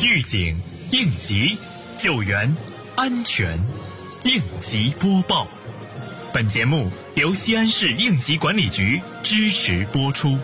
预警、应急、救援、安全，应急播报。本节目由西安市应急管理局支持播出。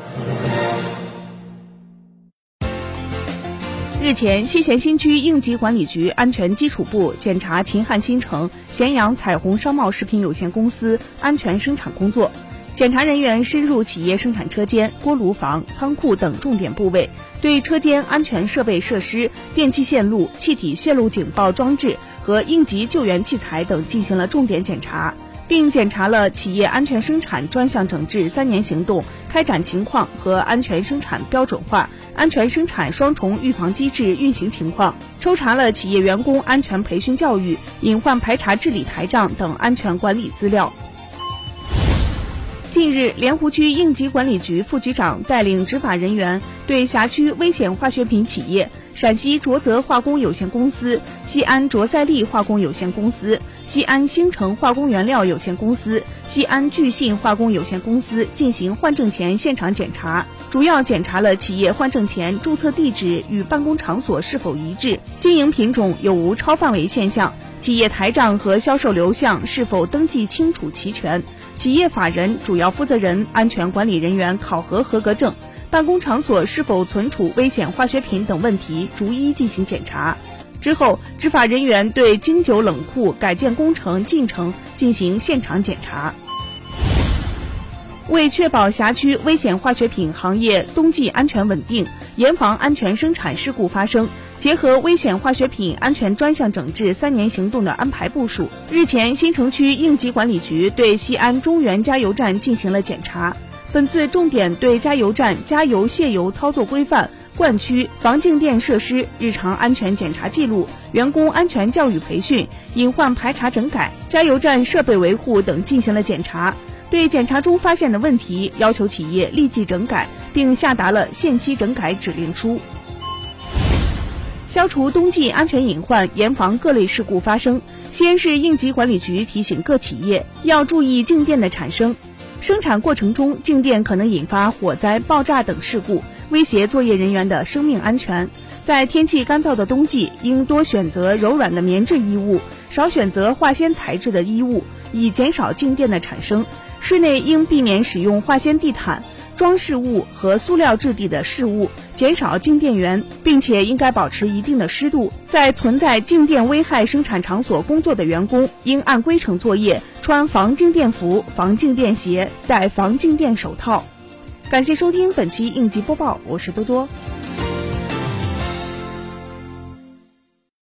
日前，西咸新区应急管理局安全基础部检查秦汉新城咸阳彩虹商贸食品有限公司安全生产工作。检查人员深入企业生产车间、锅炉房、仓库等重点部位，对车间安全设备设施、电气线路、气体泄漏警报装置和应急救援器材等进行了重点检查，并检查了企业安全生产专项整治三年行动开展情况和安全生产标准化、安全生产双重预防机制运行情况，抽查了企业员工安全培训教育、隐患排查治理台账等安全管理资料。近日，莲湖区应急管理局副局长带领执法人员对辖区危险化学品企业陕西卓泽化工有限公司、西安卓赛利化工有限公司、西安星城化工原料有限公司、西安聚信化工有限公司进行换证前现场检查，主要检查了企业换证前注册地址与办公场所是否一致，经营品种有无超范围现象，企业台账和销售流向是否登记清楚齐全。企业法人、主要负责人、安全管理人员考核合格证，办公场所是否存储危险化学品等问题，逐一进行检查。之后，执法人员对经久冷库改建工程进程进行现场检查。为确保辖区危险化学品行业冬季安全稳定，严防安全生产事故发生。结合危险化学品安全专项整治三年行动的安排部署，日前，新城区应急管理局对西安中原加油站进行了检查。本次重点对加油站加油卸油操作规范、灌区、防静电设施日常安全检查记录、员工安全教育培训、隐患排查整改、加油站设备维护等进行了检查。对检查中发现的问题，要求企业立即整改，并下达了限期整改指令书。消除冬季安全隐患，严防各类事故发生。西安市应急管理局提醒各企业要注意静电的产生，生产过程中静电可能引发火灾、爆炸等事故，威胁作业人员的生命安全。在天气干燥的冬季，应多选择柔软的棉质衣物，少选择化纤材质的衣物，以减少静电的产生。室内应避免使用化纤地毯。装饰物和塑料质地的饰物，减少静电源，并且应该保持一定的湿度。在存在静电危害生产场所工作的员工，应按规程作业，穿防静电服、防静电鞋，戴防静电手套。感谢收听本期应急播报，我是多多。